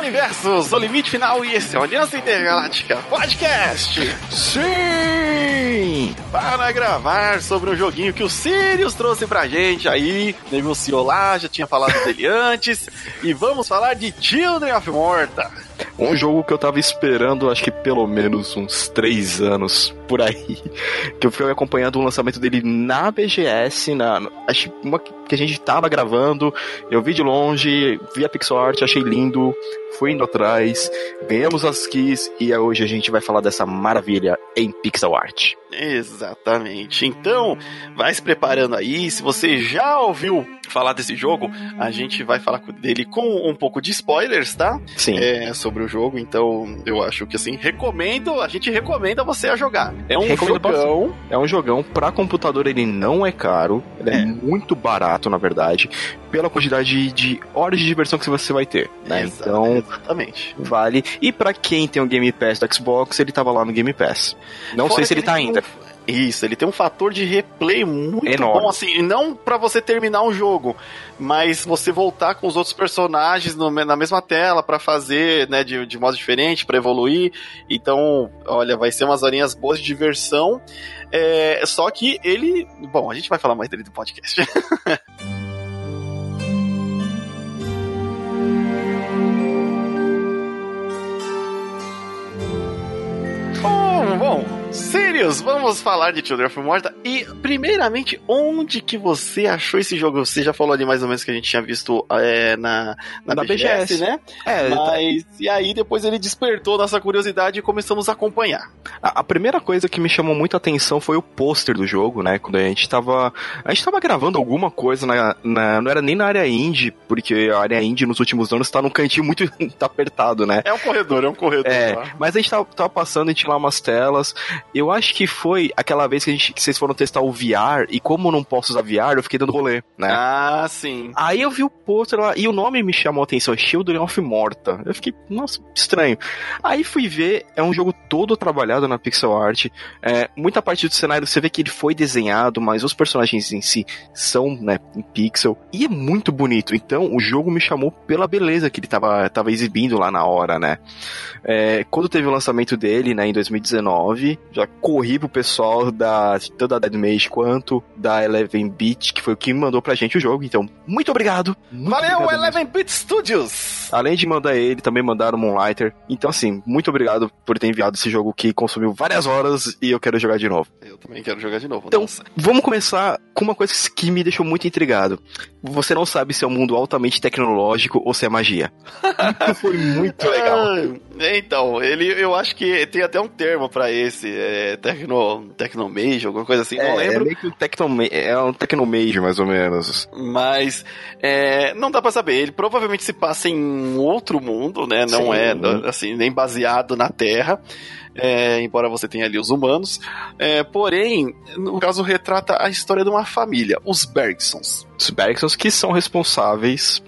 Universos, o limite final e esse é o Aliança Intergaláctica Podcast. Sim! Para gravar sobre um joguinho que o Sirius trouxe pra gente aí, negociou lá, já tinha falado dele antes, e vamos falar de Children of Morta. Um jogo que eu tava esperando, acho que pelo menos uns três anos por aí. Que eu fui acompanhando o lançamento dele na BGS, na, acho uma que a gente tava gravando. Eu vi de longe, vi a pixel art, achei lindo, fui indo atrás, ganhamos as keys e hoje a gente vai falar dessa maravilha em pixel art. Exatamente. Então, vai se preparando aí. Se você já ouviu falar desse jogo, a gente vai falar dele com um pouco de spoilers, tá? Sim. É, sobre o jogo. Então, eu acho que assim, recomendo, a gente recomenda você a jogar. É um Recomendo jogão. É um jogão para computador, ele não é caro, ele é, É. muito barato, na verdade, pela quantidade de horas de diversão que você vai ter, né? Exa- Então, exatamente. vale. E pra quem tem o Game Pass do Xbox, ele tava lá no Game Pass. Não Fora sei se ele tá ainda. um- Isso, ele tem um fator de replay muito Enorme. bom, assim, não pra você terminar um jogo, mas você voltar com os outros personagens no- na mesma tela pra fazer, né, de, de modo diferente, pra evoluir. Então, olha, vai ser umas horinhas boas de diversão. É, só que ele, bom, a gente vai falar mais dele do podcast. Vamos falar de Children of Morta. E, primeiramente, onde que você achou esse jogo? Você já falou ali mais ou menos que a gente tinha visto é, na, na, Na BGS, BGS. né? É, Mas, e aí depois ele despertou nossa curiosidade e começamos a acompanhar. A, a primeira coisa que me chamou muito a atenção foi o pôster do jogo, né? Quando a gente tava. A gente tava gravando alguma coisa na, na- Não era nem na área indie, porque a área indie nos últimos anos tá num cantinho muito. tá apertado, né? É um corredor, é um corredor. É, lá. mas a gente tava, tava passando, a gente lá umas telas. Eu acho que foi aquela vez que, a gente, que vocês foram testar o VR, e como eu não posso usar VR, eu fiquei dando rolê, né? Ah, sim. Aí eu vi o pôster lá, e o nome me chamou a atenção, Children of Morta. Eu fiquei, nossa, estranho. Aí fui ver, é um jogo todo trabalhado na pixel art. É, muita parte do cenário você vê que ele foi desenhado, mas os personagens em si são, né, em pixel. E é muito bonito. Então, o jogo me chamou pela beleza que ele tava, tava exibindo lá na hora, né? É, quando teve o lançamento dele, né, em 2019, já corri pro pessoal da, tanto da Dead Mage quanto da Eleven Beat, que foi o que mandou pra gente o jogo. Então, muito obrigado. Muito Valeu, obrigado mesmo. Eleven Bit Studios! Além de mandar ele, também mandaram o Moonlighter. Então, assim, muito obrigado por ter enviado esse jogo que consumiu várias horas e eu quero jogar de novo. Eu também quero jogar de novo. Então, nossa. Vamos começar com uma coisa que me deixou muito intrigado. Você não sabe se é um mundo altamente tecnológico ou se é magia. Isso foi muito legal. Ah, então, ele, eu acho que tem até um termo pra esse, é, tecno, tecnomage, alguma coisa assim, não É, é lembro. meio que um tecnoma- é um tecnomage, mais ou menos. Mas é, não dá pra saber. Ele provavelmente se passa em um outro mundo, né? Não Sim. é assim nem baseado na Terra. É, embora você tenha ali os humanos. É, porém, no caso, retrata a história de uma família, os Bergsons. Os Bergsons que são responsáveis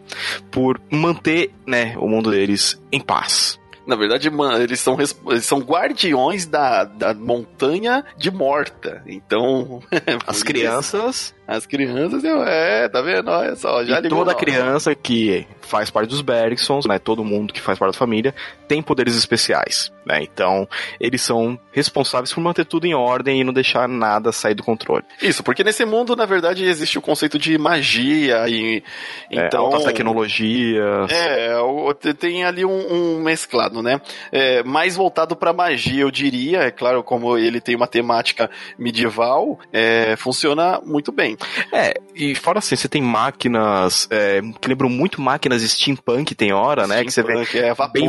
por manter, né, o mundo deles em paz. Na verdade, eles são, eles são guardiões da, da montanha de Morta. Então. As crianças As crianças, eu- é, tá vendo? Olha só, já e toda criança que faz parte dos Bergsons, né, todo mundo que faz parte da família, tem poderes especiais, né? Então, eles são responsáveis por manter tudo em ordem e não deixar nada sair do controle. Isso, porque nesse mundo, na verdade, existe o conceito de magia e. É, Então. altas tecnologias. É, te- tem ali um, um mesclado, né? É, mais voltado pra magia, eu diria. É claro, como ele tem uma temática medieval, é, funciona muito bem. É, e fora assim, você tem máquinas é, que lembram muito máquinas steampunk, tem hora, né? Que você vê é vapor. bem,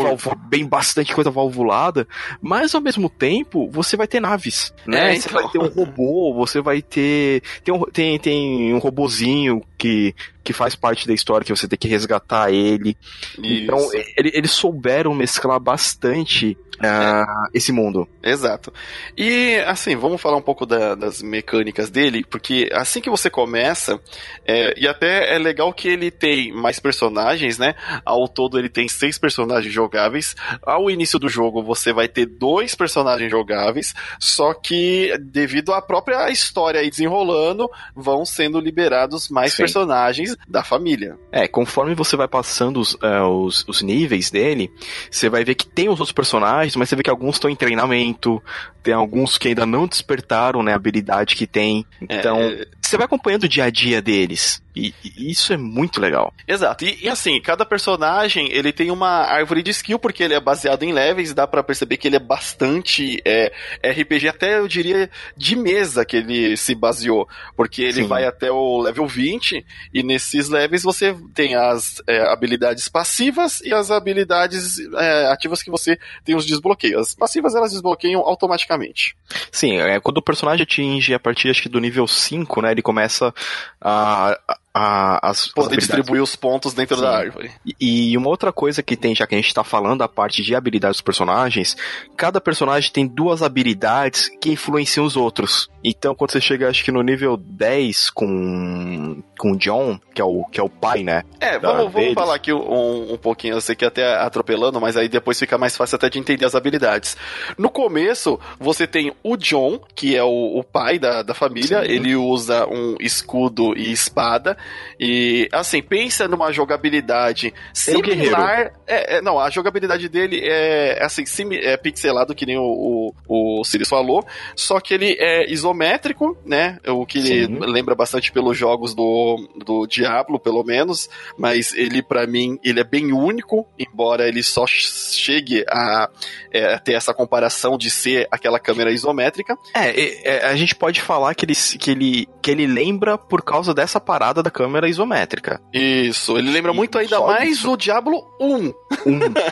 bem bastante coisa valvulada, mas ao mesmo tempo você vai ter naves, né? É, Você então. vai ter um robô, você vai ter tem um, tem, tem um robozinho que que faz parte da história que você tem que resgatar ele. Então Isso. ele- eles souberam mesclar bastante ah, esse mundo. Exato. E assim, vamos falar um pouco da- das mecânicas dele, porque assim que você começa, é, e até é legal que ele tem mais personagens, né? Ao todo ele tem seis personagens jogáveis. Ao início do jogo você vai ter dois personagens jogáveis, só que devido à própria história aí desenrolando, vão sendo liberados mais Sim. personagens da família. É, conforme você vai passando os, uh, os, os, níveis dele, você vai ver que tem os outros personagens, mas você vê que alguns estão em treinamento, tem alguns que ainda não despertaram, né, a habilidade que tem. Então, é... você vai acompanhando o dia a dia deles. E, e isso é muito legal. Exato. E, e, assim, cada personagem, ele tem uma árvore de skill, porque ele é baseado em levels, dá para perceber que ele é bastante é, RPG, até eu diria de mesa que ele se baseou. Porque ele Sim. vai até o level 20, e nesses levels você tem as é, habilidades passivas e as habilidades é, ativas que você tem os desbloqueios. As passivas elas desbloqueiam automaticamente automaticamente. Sim, é, quando o personagem atinge a partir acho que do nível 5, né, ele começa a, a, as poder distribuir os pontos dentro Sim. da árvore. E, e, uma outra coisa que tem, já que a gente está falando a parte de habilidades dos personagens, cada personagem tem duas habilidades que influenciam os outros. Então, quando você chega, acho que no nível 10 com com o John, que é o que é o pai, né? É, vamos, vamos falar aqui um, um pouquinho, eu sei que até atropelando, mas aí depois fica mais fácil até de entender as habilidades. No começo, você tem o John, que é o, o pai da, da família, Sim. ele usa um escudo e espada, e, assim, pensa numa jogabilidade similar. É, é, não, a jogabilidade dele é, assim, sim, é pixelado, que nem o, o, o Sirius falou, só que ele é isométrico, né? O que lembra bastante pelos jogos do, do Diablo, pelo menos, mas ele, para mim, ele é bem único, embora ele só chegue a, é, ter essa comparação de ser aquela câmera isométrica. É, é, a gente pode falar que ele, que, ele, que ele lembra por causa dessa parada da câmera isométrica. Isso, ele lembra e muito ainda mais isso. o Diablo 1. 1.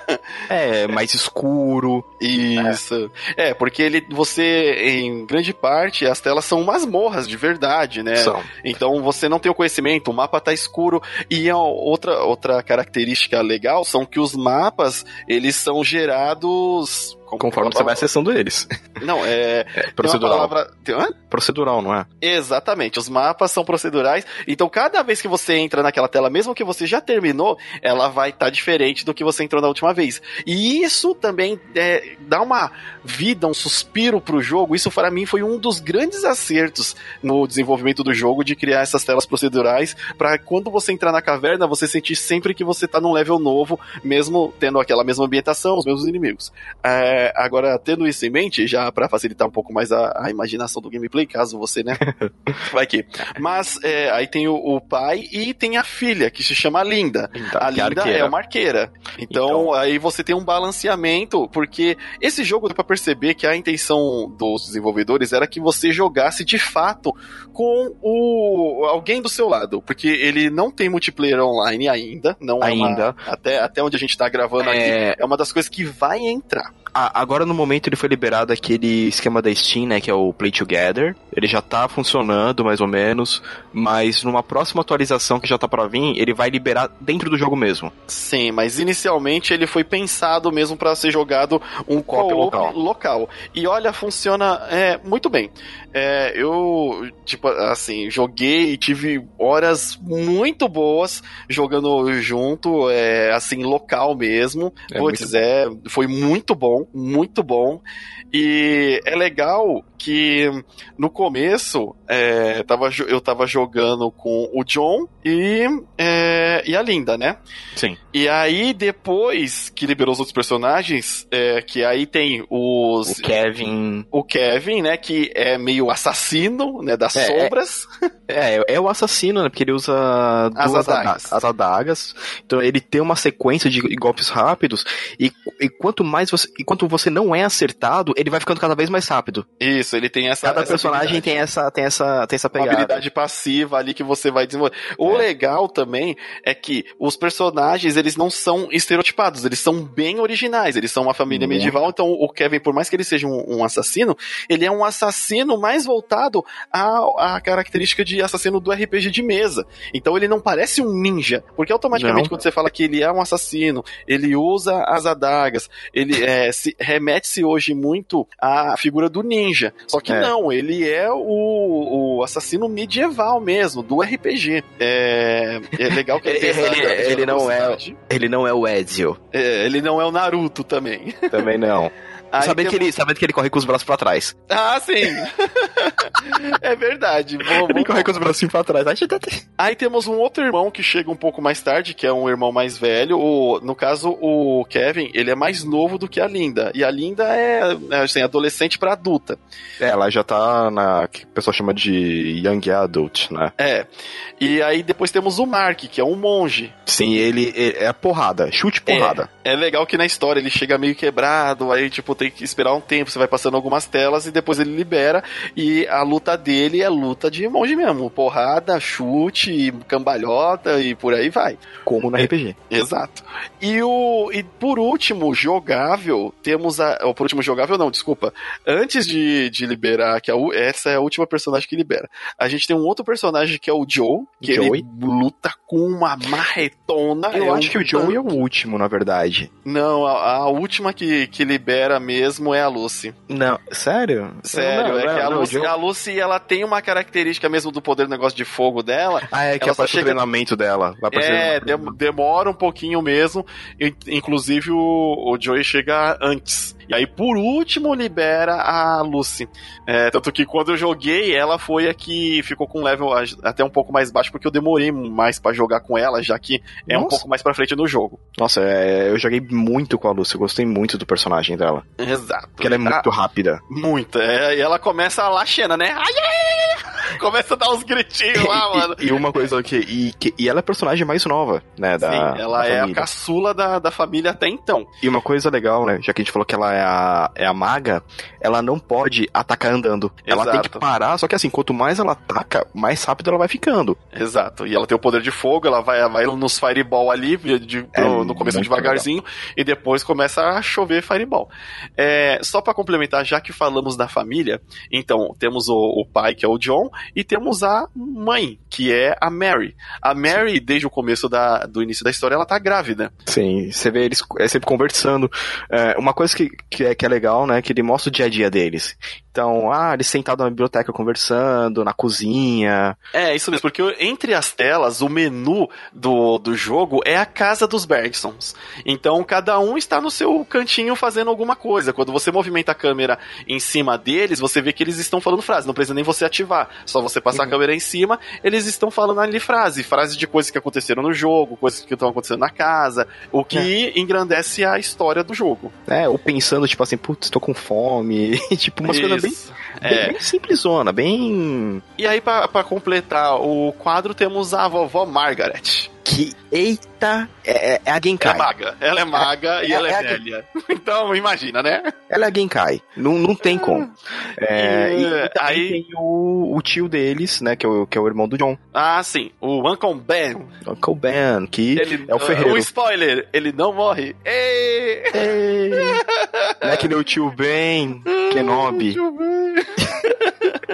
é, mais escuro. Isso. É. é, porque ele, você, em grande parte, as telas são masmorras de verdade, né? São. Então você não tem o conhecimento, o mapa tá escuro. E outra, outra característica legal são que os mapas, eles são gerados Conforme você vai acessando eles. Não, é. é procedural. Palavra... Procedural, não é? Exatamente. Os mapas são procedurais. Então, cada vez que você entra naquela tela, mesmo que você já terminou, ela vai estar tá diferente do que você entrou na última vez. E isso também é, dá uma vida, um suspiro pro jogo. Isso, para mim, foi um dos grandes acertos no desenvolvimento do jogo de criar essas telas procedurais. para quando você entrar na caverna, você sentir sempre que você tá num level novo, mesmo tendo aquela mesma ambientação, os mesmos inimigos. É é, agora, tendo isso em mente, já para facilitar um pouco mais a, a, imaginação do gameplay, caso você, né? Vai que. Mas é, aí tem o, o, pai e tem a filha, que se chama Linda. Linda a Linda é uma arqueira. Então, então, aí você tem um balanceamento, porque esse jogo dá pra perceber que a intenção dos desenvolvedores era que você jogasse de fato com o alguém do seu lado, porque ele não tem multiplayer online ainda, não ainda. É uma, até, até onde a gente tá gravando é... aqui, é uma das coisas que vai entrar agora no momento ele foi liberado aquele esquema da Steam, né, que é o Play Together. Ele já tá funcionando mais ou menos, mas numa próxima atualização que já tá para vir, ele vai liberar dentro do jogo mesmo. Sim, mas inicialmente ele foi pensado mesmo para ser jogado um co local. local. E olha, funciona é, muito bem. É, eu, tipo, assim, joguei e tive horas muito boas jogando junto, é, assim, local mesmo. É Puts, é, foi muito bom, muito bom. E é legal que no começo é, tava, eu tava jogando com o John e, é, e a Linda, né? Sim. E aí depois que liberou os outros personagens, é, que aí tem os. O Kevin. O Kevin, né? Que é meio assassino, né? Das é, é. sombras. É, é, o assassino, né? Porque ele usa as adagas. as adagas. Então ele tem uma sequência de golpes rápidos. E, e quanto mais você. E quanto você não é acertado, ele vai ficando cada vez mais rápido. Isso, ele tem essa. Cada essa personagem tem essa, tem essa, tem essa pegada. Uma habilidade passiva ali que você vai desenvolver. O é. legal também é que os personagens, eles não são estereotipados, eles são bem originais, eles são uma família uhum. medieval, então o Kevin, por mais que ele seja um, um assassino, ele é um assassino mais voltado à, à característica de assassino do RPG de mesa. Então ele não parece um ninja, porque automaticamente não. quando você fala que ele é um assassino, ele usa as adagas, ele é, se remete-se hoje muito à figura do ninja. Só que é. não, ele é o, o assassino medieval mesmo, do RPG. É, é legal que ele, ele, ele não é Ele não é o Ezio. É, ele não é o Naruto também. Também não. Aí sabendo, tem... que ele, sabendo que ele corre com os braços pra trás. Ah, sim. é verdade. Vou, ele corre com os braços pra trás. Aí temos um outro irmão que chega um pouco mais tarde, que é um irmão mais velho. O, no caso, o Kevin, ele é mais novo do que a Linda. E a Linda é, é assim, adolescente pra adulta. É, ela já tá na que o pessoal chama de Young Adult, né? É. E aí depois temos o Mark, que é um monge. Sim, ele, ele é porrada, chute porrada. É, é legal que na história ele chega meio quebrado, aí tipo tem que esperar um tempo, você vai passando algumas telas e depois ele libera e a luta dele é luta de monge mesmo, porrada, chute, cambalhota e por aí vai. Como no RPG. Exato. E o e por último, jogável, temos a, ou por último jogável não, desculpa. Antes de, de liberar que a, essa é a última personagem que libera. A gente tem um outro personagem que é o Joe, que Joey? ele luta com uma marretona. Eu é acho um que o Joe é o último, na verdade. Não, a, a, última que, que libera mesmo é a Lucy. Não, sério? Sério, não, é não, que a, não, Lucy, Joe... a Lucy, ela tem uma característica mesmo do poder do negócio de fogo dela. Ah, é que ela aparece chega... o treinamento dela. É, demora um pouquinho mesmo. Inclusive o, o Joey chega antes. E aí, por último, libera a Lucy. É, tanto que quando eu joguei, ela foi a que ficou com um level até um pouco mais baixo, porque eu demorei mais para jogar com ela, já que é Nossa. um pouco mais pra frente no jogo. Nossa, é, eu joguei muito com a Lucy, eu gostei muito do personagem dela. Exato. Porque ela é muito rápida. Muito, é, e ela começa lá Xena, né? Ai, ai, começa a dar uns gritinhos lá, mano. E, e, uma coisa que e, que. e ela é a personagem mais nova, né? Da, Sim, ela da é a caçula da, da família até então. E uma coisa legal, né? Já que a gente falou que ela é a, é a maga, ela não pode atacar andando. Exato. Ela tem que parar, só que assim, quanto mais ela ataca, mais rápido ela vai ficando. Exato. E ela tem o poder de fogo, ela vai, vai nos fireball ali, de, é no começo devagarzinho, legal. e depois começa a chover fireball. É, só para complementar, já que falamos da família, então temos o, o, pai, que é o John, e temos a mãe, que é a Mary. A Mary, desde o começo da, do início da história, ela tá grávida. Sim, você vê eles é sempre conversando. É, uma coisa que, que, é, que é legal, né, que ele mostra o dia a dia deles. Então, ah, eles sentados na biblioteca conversando, na cozinha. É, isso mesmo, porque entre as telas, o menu do, do jogo é a casa dos Bergsons. Então, cada um está no seu cantinho fazendo alguma coisa. Quando você movimenta a câmera em cima deles, você vê que eles estão falando frase. Não precisa nem você ativar. Só você passar uhum. a câmera em cima, eles estão falando ali frase. Frase de coisas que aconteceram no jogo, coisas que estão acontecendo na casa. O que é. engrandece a história do jogo. É, ou pensando, tipo assim, putz, tô com fome. tipo, umas coisas bem, é. bem, bem simplesona, bem. E aí, para completar o quadro, temos a vovó Margaret que, eita, é, é, é a Genkai. Ela é maga, ela é maga é, e ela é, é velha. Então, imagina, né? Ela é a Genkai, não, não tem como. É, e, e aí tem o, o, tio deles, né, que é o, que é o irmão do John. Ah, sim, o Uncle Ben. Uncle Ben, que ele, é o ferreiro. Um spoiler, ele não morre. Ei! Ei! não é que nem o tio Ben, Kenobi. O tio Ben.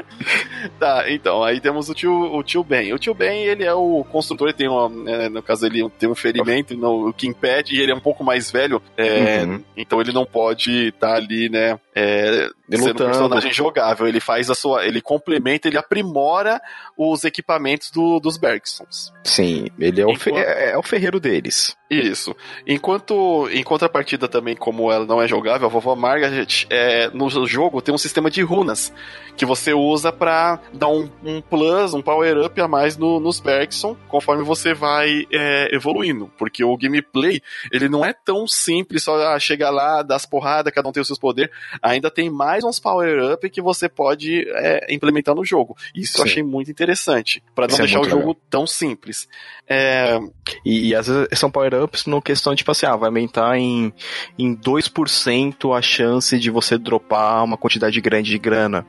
tá, então, aí temos o tio, o tio Ben. O tio Ben, ele é o construtor, ele tem uma, é, no caso ele tem um ferimento no Kingpad e ele é um pouco mais velho, é, uhum. então ele não pode estar tá ali, né, é, sendo um personagem jogável. Ele faz a sua, ele complementa, ele aprimora os equipamentos do, dos Bergsons. Sim, ele é o, Enquanto... é, é o ferreiro deles. Isso. Enquanto, em contrapartida também, como ela não é jogável, a vovó Margaret, é, no jogo tem um sistema de runas que você usa para dar um, um, plus, um power up a mais no, nos Bergson, conforme você vai é, evoluindo. Porque o gameplay, ele não é tão simples, só ah, chegar lá, dar as porradas, cada um tem os seus poderes. Ainda tem mais uns power up que você pode é, implementar no jogo. Isso Sim. eu achei muito interessante, para não Isso é deixar é o jogo legal. tão simples. É... E, e às vezes são power ups no questão de, tipo assim, ah, vai aumentar em, em 2% a chance de você dropar uma quantidade grande de grana.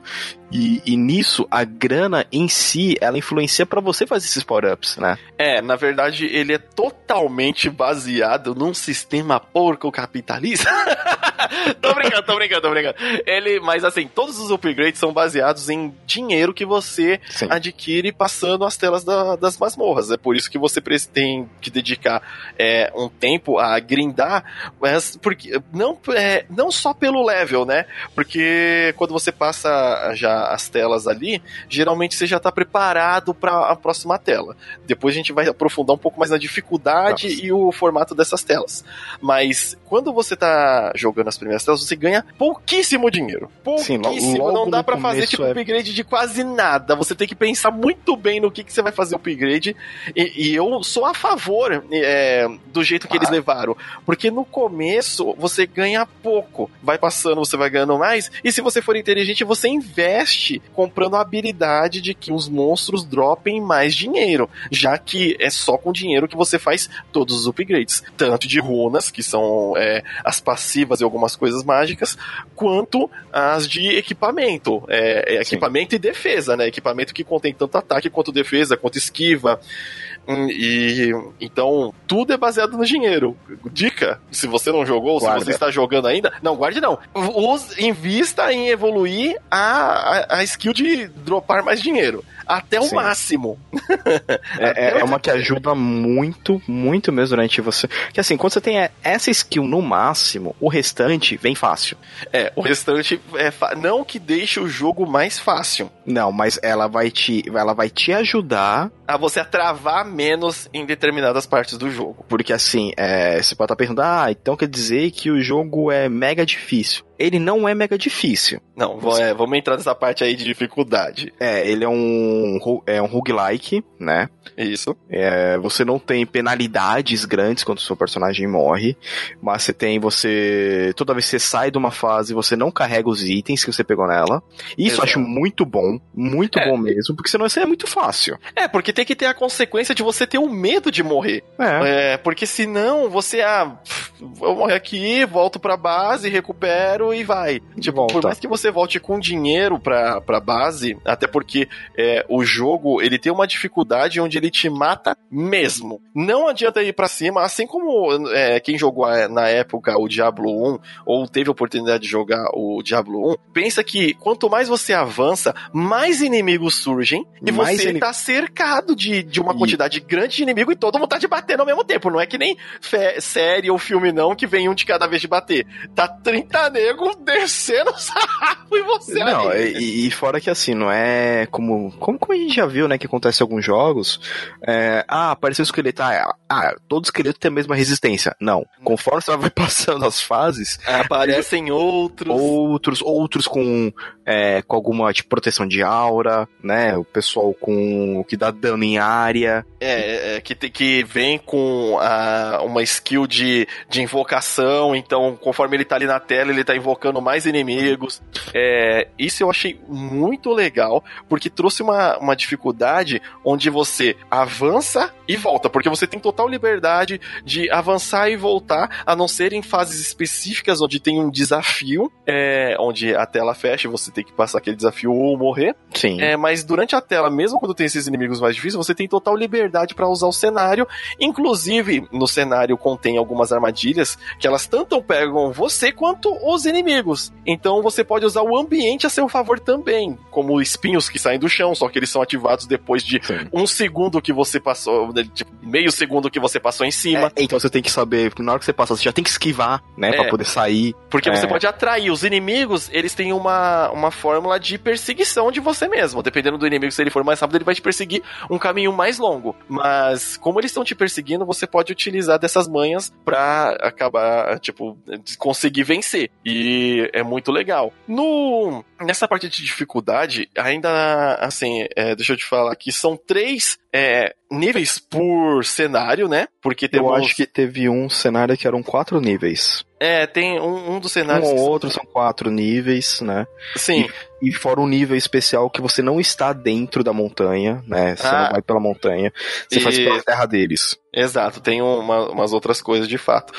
E, e nisso, a grana em si, ela influencia para você fazer esses power-ups, né? É, na verdade, ele é totalmente baseado num sistema porco capitalista. tô brincando, tô brincando, tô brincando. Ele, mas assim, todos os upgrades são baseados em dinheiro que você Sim. adquire passando as telas da, das masmorras. É por isso que você tem que dedicar é, um tempo a grindar, mas porque não, é, não só pelo level, né? Porque quando você passa já a, as telas ali, geralmente você já está preparado para a próxima tela. Depois a gente vai aprofundar um pouco mais na dificuldade Nossa. e o formato dessas telas. Mas quando você está jogando as primeiras telas, você ganha pouquíssimo dinheiro. Pouquíssimo. Sim, não dá para fazer tipo é... upgrade de quase nada. Você tem que pensar muito bem no que, que você vai fazer upgrade. E, e eu sou a favor é, do jeito que ah. eles levaram. Porque no começo você ganha pouco. Vai passando, você vai ganhando mais. E se você for inteligente, você investe comprando a habilidade de que os monstros dropem mais dinheiro. Já que é só com dinheiro que você faz todos os upgrades. Tanto de runas, que são é, as passivas e algumas coisas mágicas, quanto as de equipamento. É, é equipamento e defesa, né? Equipamento que contém tanto ataque quanto defesa, quanto esquiva. Hum, e então tudo é baseado no dinheiro. Dica: se você não jogou, Guarda. se você está jogando ainda, não guarde não. Use, invista em evoluir a, a, a skill de dropar mais dinheiro até o Sim. máximo. é, é, uma que ajuda muito, muito mesmo durante você. Que assim, quando você tem essa skill no máximo, o restante vem fácil. É, o restante é não que deixe o jogo mais fácil. Não, mas ela vai te, ela vai te ajudar a você a travar menos em determinadas partes do jogo. Porque assim, é, você pode estar perguntando, ah, então quer dizer que o jogo é mega difícil ele não é mega difícil. Não, é, vamos entrar nessa parte aí de dificuldade. É, ele é um, é um roguelike, né? Isso. É, você não tem penalidades grandes quando o seu personagem morre, mas você tem, você, toda vez que você sai de uma fase, você não carrega os itens que você pegou nela. Isso Exato. eu acho muito bom, muito é. bom mesmo, porque senão isso é muito fácil. É, porque tem que ter a consequência de você ter o medo de morrer. É. é porque senão você, ah, vou morrer aqui, volto pra base, recupero e vai. Tipo, Volta. por mais que você volte com dinheiro pra, pra base, até porque é, o jogo ele tem uma dificuldade onde ele te mata mesmo. Não adianta ir para cima, assim como é, quem jogou na época o Diablo 1 ou teve a oportunidade de jogar o Diablo 1, pensa que quanto mais você avança, mais inimigos surgem e mais você in... tá cercado de, de uma quantidade e... grande de inimigo e todo mundo tá te batendo ao mesmo tempo. Não é que nem série ou filme não que vem um de cada vez de bater. Tá 30 negros descendo sarrafo em você Não, e, e, fora que assim, não é como, como, como a gente já viu, né, que acontece em alguns jogos, é, ah, apareceu um esqueleto, ah, ah, todo esqueleto tem a mesma resistência. Não, conforme você vai passando as fases... Aparecem outros... Outros, outros com, é, com alguma tipo, proteção de aura, né, o pessoal com que dá dano em área. É, é que, que vem com a, uma skill de, de invocação, então conforme ele tá ali na tela, ele tá invocando invocando mais inimigos. É, isso eu achei muito legal, porque trouxe uma, uma dificuldade onde você avança e volta, porque você tem total liberdade de avançar e voltar, a não ser em fases específicas onde tem um desafio, é, onde a tela fecha e você tem que passar aquele desafio ou morrer. Sim. É, mas durante a tela, mesmo quando tem esses inimigos mais difíceis, você tem total liberdade para usar o cenário. Inclusive, no cenário contém algumas armadilhas que elas tanto pegam você quanto os inimigos. Então você pode usar o ambiente a seu favor também, como espinhos que saem do chão, só que eles são ativados depois de Sim. um segundo que você passou, tipo, meio segundo que você passou em cima. É, então você tem que saber, na hora que você passa, você já tem que esquivar, né, é, para poder sair. Porque é. você pode atrair. Os inimigos, eles têm uma, uma fórmula de perseguição de você mesmo. Dependendo do inimigo, se ele for mais rápido, ele vai te perseguir um caminho mais longo. Mas, como eles estão te perseguindo, você pode utilizar dessas manhas pra acabar, tipo, conseguir vencer. E é muito legal. No, nessa parte de dificuldade, ainda assim, é, deixa eu te falar que são três é, níveis por cenário, né? Porque temos... Eu acho que teve um cenário que eram quatro níveis. É, tem um, um dos cenários. Um ou outro são quatro níveis, né? Sim. E, e, fora um nível especial que você não está dentro da montanha, né? Você ah, não vai pela montanha, você e... faz pela terra deles. Exato, tem uma, umas outras coisas de fato.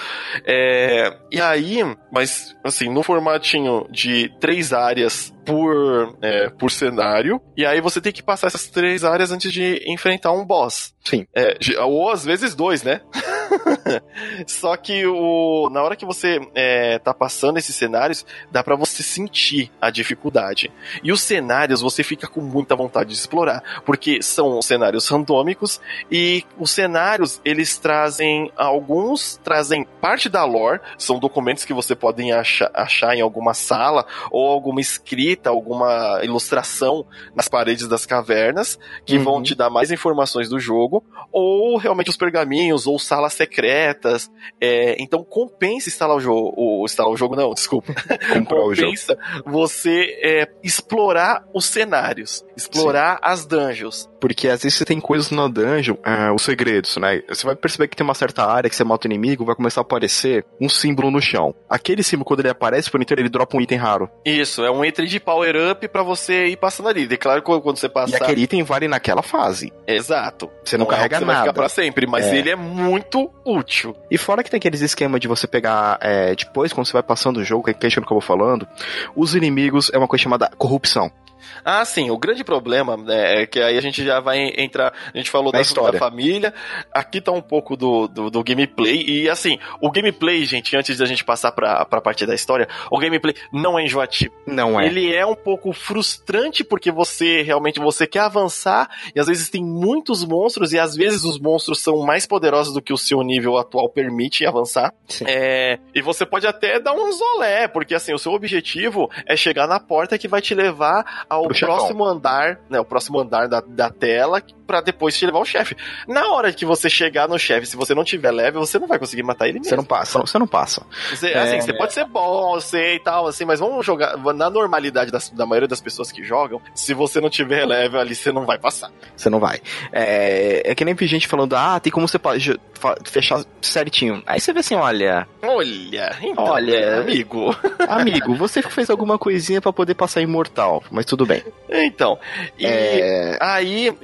É, e aí, mas assim, no formatinho de três áreas por, é, por cenário, e aí você tem que passar essas três áreas antes de enfrentar um boss. Sim. É, ou às vezes dois, né? Só que o, na hora que você é, tá passando esses cenários, dá para você sentir a dificuldade. E os cenários você fica com muita vontade de explorar, porque são cenários randômicos e os cenários eles trazem alguns trazem parte da lore, são documentos que você pode achar, achar em alguma sala ou alguma escrita, alguma ilustração nas paredes das cavernas que uhum. vão te dar mais informações do jogo, ou realmente os pergaminhos ou salas secretas. É, então compensa instalar o jogo, o, instalar o jogo não, desculpa. Comprar compensa o jogo. você é, explorar os cenários, explorar Sim. as dungeons. Porque às vezes você tem coisas na dungeon, é, os segredos, né? Você vai perceber que tem uma certa área que você mata o inimigo, vai começar a aparecer um símbolo no chão. Aquele símbolo, quando ele aparece por inteiro, ele dropa um item raro. Isso, é um item de power-up para você ir passando ali. E claro que quando você passar... E aquele item vale naquela fase. Exato. Você não, não carrega é você nada. Vai ficar pra sempre, mas é. ele é muito útil. E fora que tem aqueles esquemas de você pegar, é, depois, quando você vai passando o jogo, que é que eu acabou falando, os inimigos é uma coisa chamada corrupção. Ah, sim. O grande problema né, é que aí a gente já vai entrar. A gente falou da, história. da família. Aqui tá um pouco do, do, do, gameplay. E assim, o gameplay, gente, antes da gente passar pra, pra parte da história, o gameplay não é enjoativo. Não é. Ele é um pouco frustrante porque você realmente você quer avançar e às vezes tem muitos monstros e às vezes os monstros são mais poderosos do que o seu nível atual permite avançar. É, e você pode até dar um zolé, porque assim, o seu objetivo é chegar na porta que vai te levar ao Pro próximo chefão. andar, né, o próximo andar da, da tela, para depois te levar ao chefe. Na hora que você chegar no chefe, se você não tiver level, você não vai conseguir matar ele mesmo. Você não passa, você não passa. Você, é... Assim, você pode ser bom, você e tal, assim, mas vamos jogar na normalidade das, da maioria das pessoas que jogam, se você não tiver level ali, você não vai passar. Você não vai. É, é que nem vi gente falando, ah, tem como você fechar certinho. Aí você vê assim, olha... Olha, então, olha, amigo. Amigo, você fez alguma coisinha para poder passar imortal, mas tudo bem. Então, e é... aí,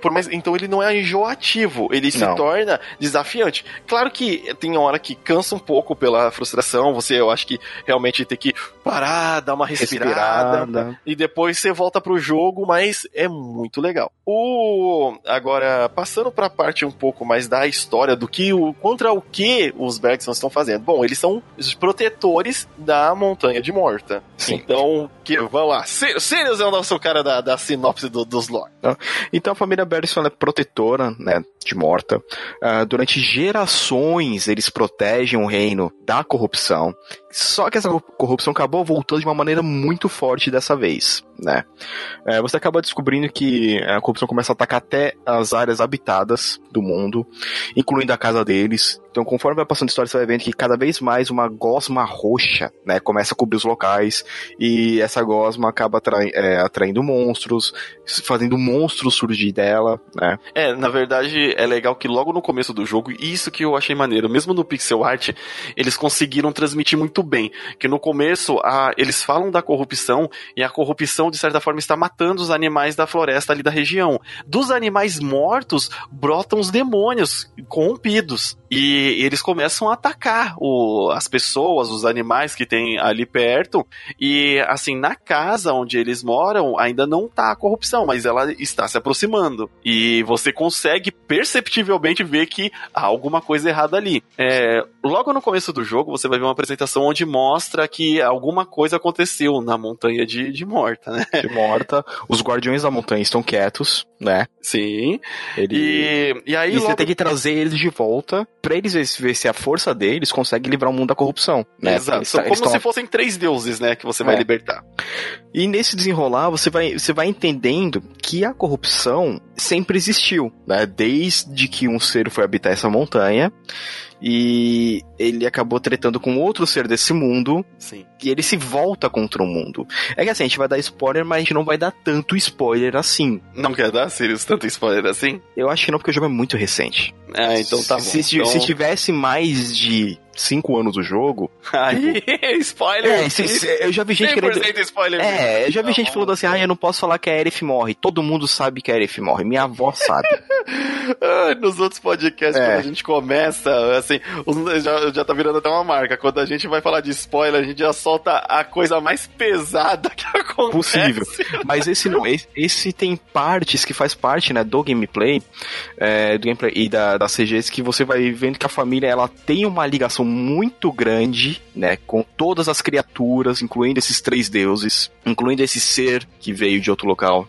por mais, então ele não é enjoativo, ele se não. torna desafiante. Claro que tem hora que cansa um pouco pela frustração, você, eu acho que realmente tem que parar, dar uma respirada, respirada. e depois você volta pro jogo, mas é muito legal. O agora passando para a parte um pouco mais da história do que o contra o que os Bergson estão fazendo. Bom, eles são os protetores da Montanha de Morta. Sim. Então, que, vamos lá. Sirius é o nosso cara da, da sinopse do, dos lore. Então a família Bergson é protetora, né, de Morta. Uh, durante gerações eles protegem o reino da corrupção. Só que essa corrupção acabou voltando de uma maneira muito forte dessa vez, né? É, você acaba descobrindo que a corrupção começa a atacar até as áreas habitadas do mundo, incluindo a casa deles. Então, conforme vai passando a história, você vai vendo que cada vez mais uma gosma roxa, né, começa a cobrir os locais, e essa gosma acaba atrai é, atraindo monstros, fazendo monstros surgir dela, né? É, na verdade, é legal que logo no começo do jogo, isso que eu achei maneiro, mesmo no pixel art, eles conseguiram transmitir muito bem, que no começo a, eles falam da corrupção, e a corrupção, de certa forma, está matando os animais da floresta ali da região. Dos animais mortos, brotam os demônios corrompidos. E eles começam a atacar o, as pessoas, os animais que tem ali perto. E assim, na casa onde eles moram, ainda não tá a corrupção, mas ela está se aproximando. E você consegue perceptivelmente ver que há alguma coisa errada ali. É, logo no começo do jogo, você vai ver uma apresentação onde mostra que alguma coisa aconteceu na montanha de, de Morta, né? De Morta. Os guardiões da montanha estão quietos, né? Sim. Ele... E, e aí. E logo... você tem que trazer eles de volta pra eles ver se a força deles consegue livrar o mundo da corrupção, né? Exato. São como se fossem três deuses, né? Que você vai é. libertar. E nesse desenrolar, você vai, você vai entendendo que a corrupção sempre existiu, né? Desde que um ser foi habitar essa montanha e ele acabou tretando com outro ser desse mundo. Sim. E ele se volta contra o mundo. É que assim, a gente vai dar spoiler, mas a gente não vai dar tanto spoiler assim. Não quer dar, Sirius, tanto spoiler assim? Eu acho que não, porque o jogo é muito recente. Ah, então tá bom. Se, então... se tivesse mais de cinco anos do jogo. Aí, spoiler! É, se, se, eu já vi gente querendo. spoiler. É, eu já vi gente falando assim, ah, eu não posso falar que a Erif morre. Todo mundo sabe que a Erif morre. Minha avó sabe. Nos outros podcasts, é. quando a gente começa, assim, já, já tá virando até uma marca. Quando a gente vai falar de spoiler, a gente já solta a coisa mais pesada que acontece. Possível. Mas esse não, esse, esse tem partes que faz parte, né, do gameplay, é, do gameplay e da, da CGs que você vai vendo que a família ela tem uma ligação muito grande, né, com todas as criaturas, incluindo esses três deuses, incluindo esse ser que veio de outro local.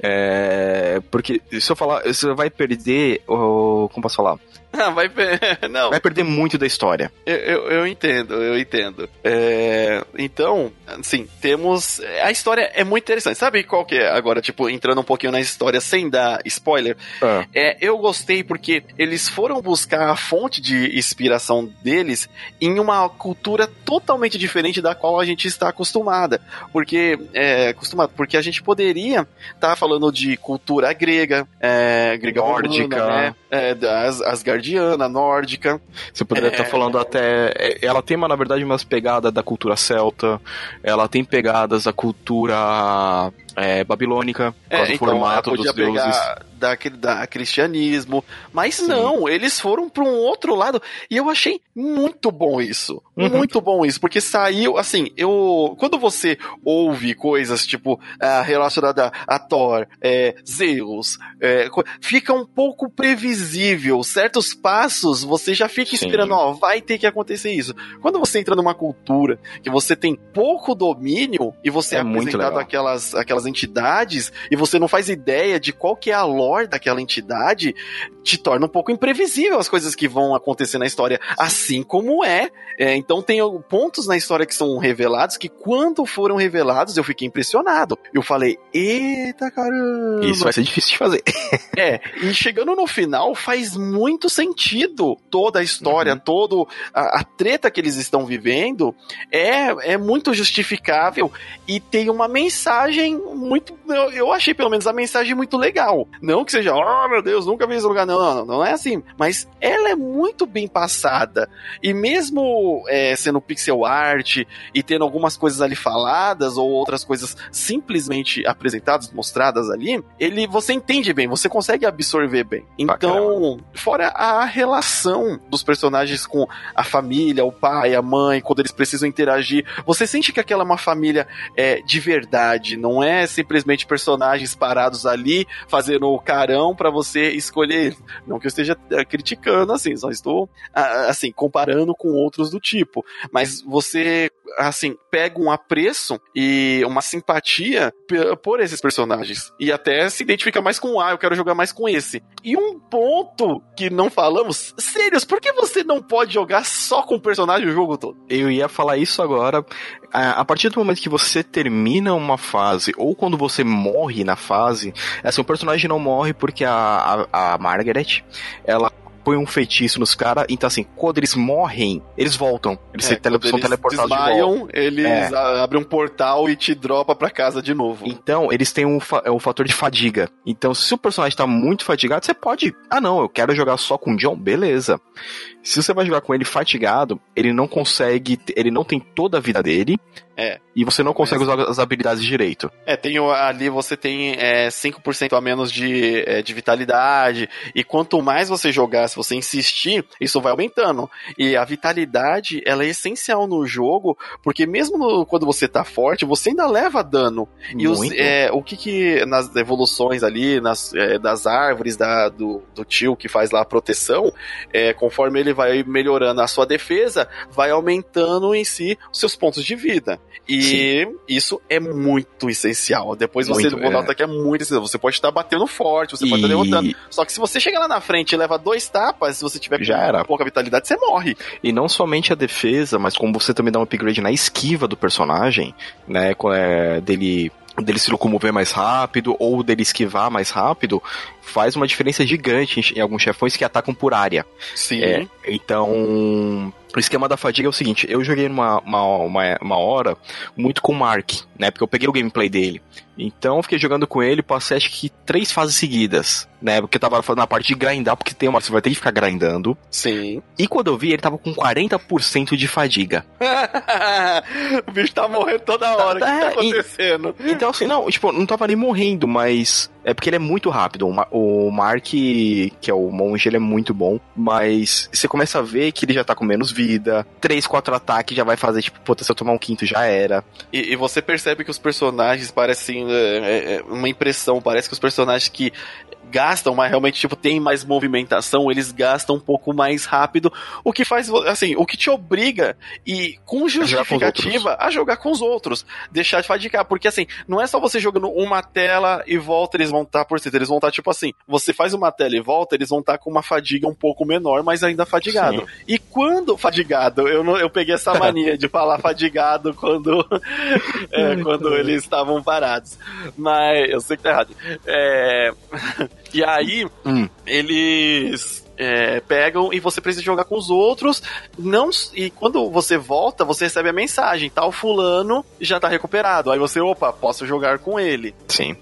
É, porque se eu falar, você vai perder, como posso falar? Ah, vai, não. vai perder muito da história. Eu, eu, eu entendo, eu entendo. É, então, assim, temos. A história é muito interessante. Sabe qual que é? Agora, tipo, entrando um pouquinho na história sem dar spoiler. Ah. É, eu gostei porque eles foram buscar a fonte de inspiração deles em uma cultura totalmente diferente da qual a gente está acostumada. Porque, é, acostumado, porque a gente poderia estar tá falando de cultura grega, é, grega nórdica, né? É, das asgardiana, nórdica. Você poderia estar tá é... falando até. É, ela tem, na verdade, umas pegadas da cultura celta, ela tem pegadas da cultura é, babilônica, é, então, formato dos deuses. Daquele, da cristianismo, mas Sim. não, eles foram para um outro lado e eu achei muito bom isso, uhum. muito bom isso, porque saiu assim, eu quando você ouve coisas tipo uh, relacionada a Thor, é, Zeus, é, fica um pouco previsível, certos passos você já fica Sim. esperando, ó, vai ter que acontecer isso. Quando você entra numa cultura que você tem pouco domínio e você é, é apresentado aquelas aquelas aquelas entidades e você não faz ideia de qual que é a lore daquela entidade, te torna um pouco imprevisível as coisas que vão acontecer na história, assim como é. é então tem pontos na história que são revelados que quando foram revelados eu fiquei impressionado. Eu falei, eita caramba! Isso vai ser difícil de fazer. é, e chegando no final faz muito sentido toda a história, uhum. todo a, a treta que eles estão vivendo é, é muito justificável e tem uma mensagem muito. Eu, eu, achei, pelo menos, a mensagem muito legal. Não que seja, oh meu Deus, nunca vi esse lugar. Não, não, não é assim. Mas ela é muito bem passada. E mesmo é, sendo pixel art e tendo algumas coisas ali faladas ou outras coisas simplesmente apresentadas, mostradas ali, ele você entende bem, você consegue absorver bem. Então, fora a relação dos personagens com a família, o pai, a mãe, quando eles precisam interagir, você sente que aquela é uma família é, de verdade, não é simplesmente personagens parados ali fazendo o carão para você escolher. Não que eu esteja eh, criticando, assim, só estou, assim, comparando com outros do tipo. Mas você, assim, pega um apreço e uma simpatia por esses personagens. E até se identifica mais com, ah, eu quero jogar mais com esse. E um ponto que não falamos, sérios, por que você não pode jogar só com o personagem o jogo todo? Eu ia falar isso agora. A partir do momento que você termina uma fase ou quando você morre na fase, assim, o personagem não morre porque a, a, a Margaret, ela põe um feitiço nos caras, então assim, quando eles morrem, eles voltam. Eles é, tele, são teleportados desmaiam, de volta. eles é. abrem um portal e te dropa pra casa de novo. Então, eles têm um, fa um fator de fadiga. Então, se o personagem tá muito fatigado, você pode. Ah, não, eu quero jogar só com o John, beleza. Se você vai jogar com ele fatigado, ele não consegue, ele não tem toda a vida dele. É. E você não consegue Mas... usar as habilidades direito. É, tem ali você tem é, 5% a menos de, é, de vitalidade. E quanto mais você jogar, se você insistir, isso vai aumentando. E a vitalidade, ela é essencial no jogo, porque mesmo quando você tá forte, você ainda leva dano. E os, é, o que que nas evoluções ali, nas, é, das árvores da, do, do tio que faz lá a proteção, é, conforme ele vai melhorando a sua defesa, vai aumentando em si os seus pontos de vida. E Sim. isso é muito essencial. Depois você muito, nota é. que é muito essencial. Você pode estar batendo forte, você e... pode estar derrotando. Só que se você chegar lá na frente e leva dois tapas, se você tiver Já era. pouca vitalidade, você morre. E não somente a defesa, mas como você também dá um upgrade na esquiva do personagem, né? É, dele dele se locomover mais rápido ou dele esquivar mais rápido, faz uma diferença gigante em, alguns chefões que atacam por área. Sim. É, então, o esquema da fadiga é o seguinte, eu joguei uma, uma, uma, uma, hora muito com o Mark, né? Porque eu peguei o gameplay dele. Então, fiquei jogando com ele, passei acho que três fases seguidas né? Porque eu tava falando na parte de grindar, porque tem uma você vai ter que ficar grindando. Sim. E quando eu vi, ele tava com 40% de fadiga. o bicho tá morrendo toda hora. O que tá É, e- acontecendo? Então, assim, não, tipo, não tava nem morrendo, mas. É porque ele é muito rápido. O Mark, que é o monge, ele é muito bom. Mas você começa a ver que ele já tá com menos vida. 3, 4 ataques já vai fazer, tipo, puta, se eu tomar um quinto já era. E, e você percebe que os personagens parecem. é, é, é, uma impressão, parece que os personagens que gastam, mas realmente, tipo, tem mais movimentação, eles gastam um pouco mais rápido, o que faz, assim, o que te obriga, e com justificativa, a jogar com os outros, deixar de fadigar, porque assim, não é só você jogando uma tela e volta, eles vão estar por cento, eles vão estar, tipo assim, você faz uma tela e volta, eles vão estar com uma fadiga um pouco menor, mas ainda fadigado. Sim. E quando fadigado, eu, não, eu peguei essa mania de falar fadigado quando, é, quando eles estavam parados. Mas eu sei que tá errado. É, e aí, Hum. eles é, pegam e você precisa jogar com os outros. Não, e quando você volta, você recebe a mensagem: tal fulano já tá recuperado. Aí você, opa, posso jogar com ele. Sim.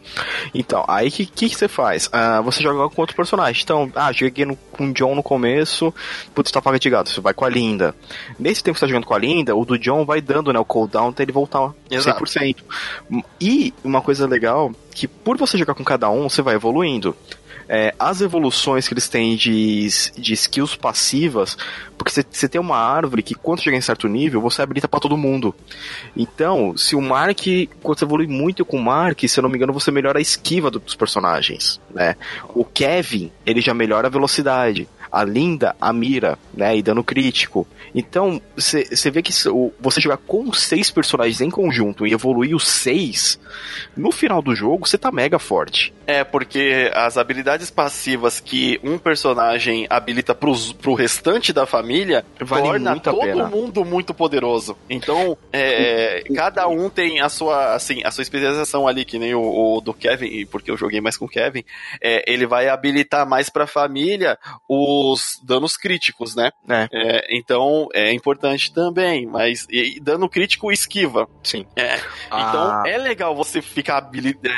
Então, aí o que, que, que você faz? Ah, você joga com outro personagem. Então, ah, joguei no, com o John no começo, putz, tá fatigado, você vai com a Linda. Nesse tempo que você tá jogando com a Linda, o do John vai dando, né, o cooldown até ele voltar Exato. 100%. E uma coisa legal, que por você jogar com cada um, você vai evoluindo. É, as evoluções que eles têm de, de skills passivas, porque você- tem uma árvore que quando chegar em certo nível, você habilita pra todo mundo. Então, se o Mark, quando você evolui muito com o Mark, se eu não me engano, você melhora a esquiva do- dos personagens, né? O Kevin, ele já melhora a velocidade. A Linda, a mira, né? E dano crítico. Então, você vê que o- você jogar com seis personagens em conjunto e evoluir os seis, no final do jogo, você tá mega forte. É, porque as habilidades passivas que um personagem habilita pros, pro restante da família Vale torna todo pena. mundo muito poderoso. Então, é, cada um tem a sua, assim, a sua especialização ali, que nem o, o do Kevin, porque eu joguei mais com o Kevin, é, ele vai habilitar mais pra família os danos críticos, né? É. É, então, é importante também, mas e, dano crítico esquiva. Sim. É, então Ah. é legal você ficar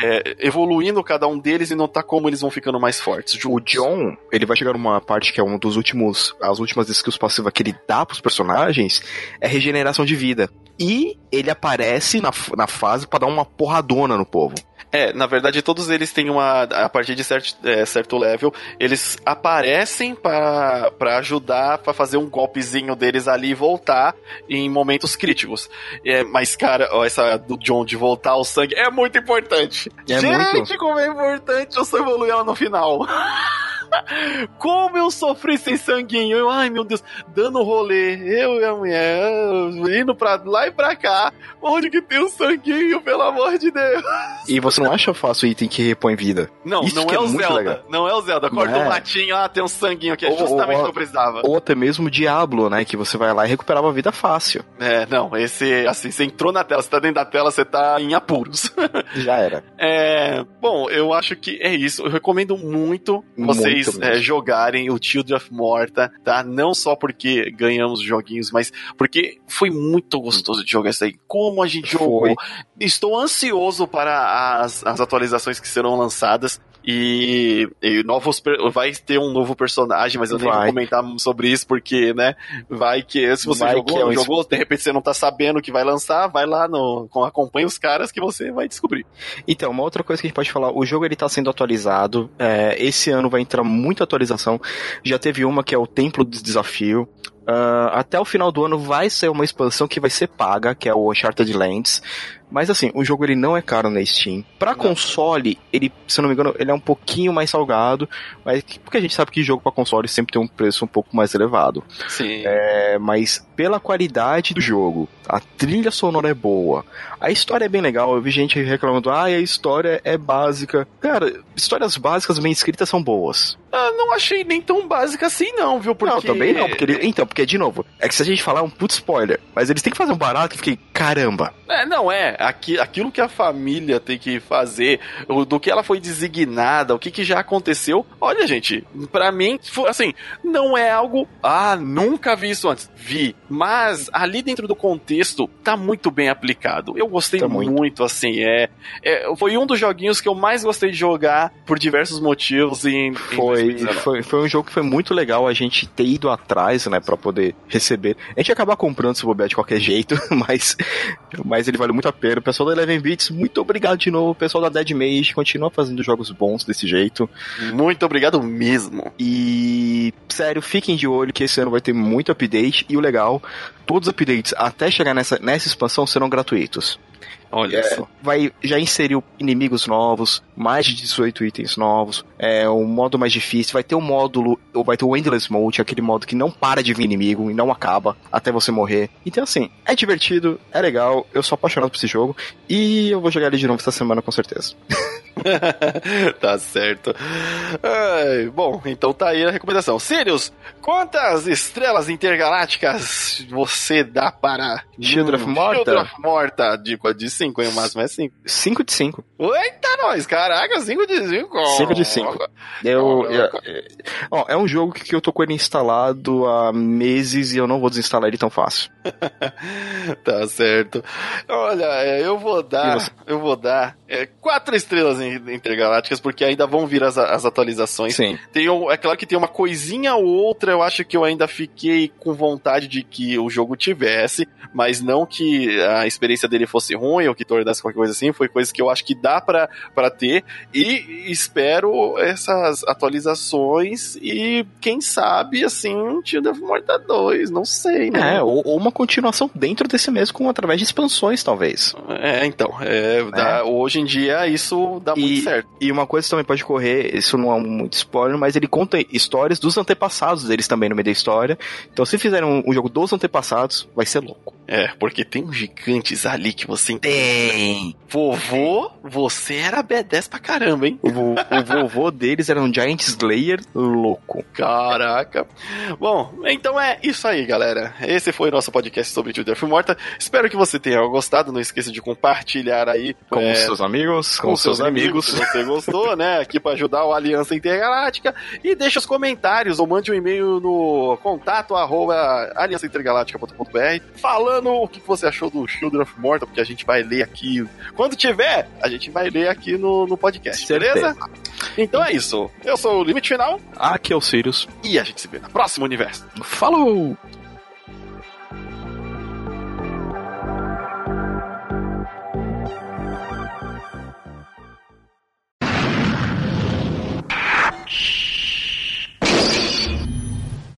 é, evoluindo cada um deles e notar como eles vão ficando mais fortes. O John, ele vai chegar numa parte que é um dos últimos, as últimas skills passivas que ele dá pros personagens, é regeneração de vida. E ele aparece na, na fase pra dar uma porradona no povo. É, na verdade, todos eles têm uma. A partir de certo, é, certo level, eles aparecem pra pra ajudar, pra fazer um golpezinho deles ali e voltar em momentos críticos. É, mas, cara, ó, essa do John de voltar ao sangue é muito importante. É Gente, muito. como é importante eu só evoluir ela no final. Como eu sofri sem sanguinho. Eu, ai meu Deus, dando rolê. Eu e a mulher indo pra lá e pra cá. Onde que tem o sanguinho, pelo amor de Deus? E você não acha fácil o item que repõe vida. Não, Isso não que é, é o Zelda. legal. Não é o Zelda. Corta Não um é. latinho, ah, tem um sanguinho aqui. É justamente o que eu precisava. Ou até mesmo Diablo, né? Que você vai lá e recuperava a vida fácil. É, não, esse, assim, você entrou na tela, você tá dentro da tela, você tá em apuros. Já era. É, bom, eu acho que é isso. Eu recomendo muito vocês Muito é, jogarem o Children of Morta, tá? Não só porque ganhamos joguinhos, mas porque foi muito gostoso de jogar isso aí. Como a gente jogou. Foi. Estou ansioso para as, as atualizações que serão lançadas. E, e novos vai ter um novo personagem, mas eu nem vou comentar sobre isso porque, né, vai que se você Vai jogou, é um jogou, de repente você não tá sabendo que vai lançar, vai lá no com- acompanha os caras que você vai descobrir. Então, uma outra coisa que a gente pode falar, o jogo ele tá sendo atualizado, é, esse ano vai entrar muita atualização, já teve uma que é o Templo do Desafio, ah, até o final do ano vai ser uma expansão que vai ser paga, que é o Uncharted Lands, mas assim, o jogo ele não é caro na Steam. Pra Não. console, ele, se eu não me engano, ele é um pouquinho mais salgado, mas porque a gente sabe que jogo pra console sempre tem um preço um pouco mais elevado. Sim. É, mas pela qualidade do jogo, a trilha sonora é boa, a história é bem legal. Eu vi gente reclamando, ah, a história é básica. Cara, histórias básicas bem escritas são boas. Ah, não achei nem tão básica assim, não, viu? Porque... Não, também não, porque ele, então, porque de novo, é que se a gente falar é um puto spoiler, mas eles têm que fazer um barato que fiquei, caramba. É, não, é. Aqui, aquilo que a família tem que fazer, do que ela foi designada, o que, que já aconteceu. Olha, gente, para mim, assim, não é algo. Ah, nunca vi isso antes. Vi. Mas ali dentro do contexto, tá muito bem aplicado. Eu gostei tá muito. muito. assim. É, é, foi um dos joguinhos que eu mais gostei de jogar por diversos motivos. Em, foi, em foi, foi um jogo que foi muito legal a gente ter ido atrás, né, para poder receber. A gente ia acabar comprando se bobear de qualquer jeito, mas, mas ele vale muito a pena. O pessoal da Eleven Beats, muito obrigado de novo. O pessoal da Dead Mage continua fazendo jogos bons desse jeito. Muito obrigado mesmo. E, sério, fiquem de olho que esse ano vai ter muito update. E o legal, todos os updates até chegar nessa, nessa expansão serão gratuitos. Olha é, só. Vai, já inseriu inimigos novos, mais de 18 itens novos, é um modo mais difícil, vai ter um módulo, ou vai ter o Endless Mode, aquele modo que não para de vir inimigo e não acaba até você morrer. Então assim, é divertido, é legal, eu sou apaixonado por esse jogo e eu vou jogar ele de novo essa semana com certeza. tá certo. Ai, bom, então tá aí a recomendação. Sirius, quantas estrelas intergalácticas você dá para Shield of Morta? Shield of Morta, de, de 5, hein? O máximo é 5. 5 de 5. Eita, nós, caraca, 5 de 5. 5 de 5. Eu, eu, ó, é um jogo que eu tô com ele instalado há meses e eu não vou desinstalar ele tão fácil. tá certo. Olha, é, eu vou dar, eu vou dar é, quatro estrelas intergalácticas, porque ainda vão vir as, as atualizações. Sim. Tem, é claro que tem uma coisinha ou outra, eu acho que eu ainda fiquei com vontade de que o jogo tivesse, mas não que a experiência dele fosse ruim ou que tornasse qualquer coisa assim, foi coisa que eu acho que dá para ter e espero essas atualizações e quem sabe assim, Shield of Morta 2, não sei, né? É, ou, ou, uma continuação dentro desse mesmo através de expansões, talvez. É, então, é, dá, é. hoje em dia isso dá e, muito certo. E uma coisa também pode correr, isso não é muito spoiler, mas ele conta histórias dos antepassados deles também no meio da história. Então se fizerem um, um jogo dos antepassados, vai ser louco. É, porque tem uns gigantes ali que você tem. Vovô, você era B10 pra caramba, hein? O, o vovô deles era um Giant Slayer louco. Caraca. Bom, então é isso aí, galera. Esse foi o nosso podcast sobre Judith Morta. Espero que você tenha gostado. Não esqueça de compartilhar aí com é, seus amigos, com, com seus, seus amigos. amigos. Se você gostou, né? Aqui para ajudar o Aliança Intergaláctica. E deixa os comentários ou mande um e-mail no contato arroba aliançaintergaláctica.com.br falando o que você achou do Children of Morta, porque a gente vai ler aqui. Quando tiver, a gente vai ler aqui no, no podcast, Certeza. beleza? Então é isso. Eu sou o Limite Final. Aqui é o Sirius. E a gente se vê no próximo universo. Falou!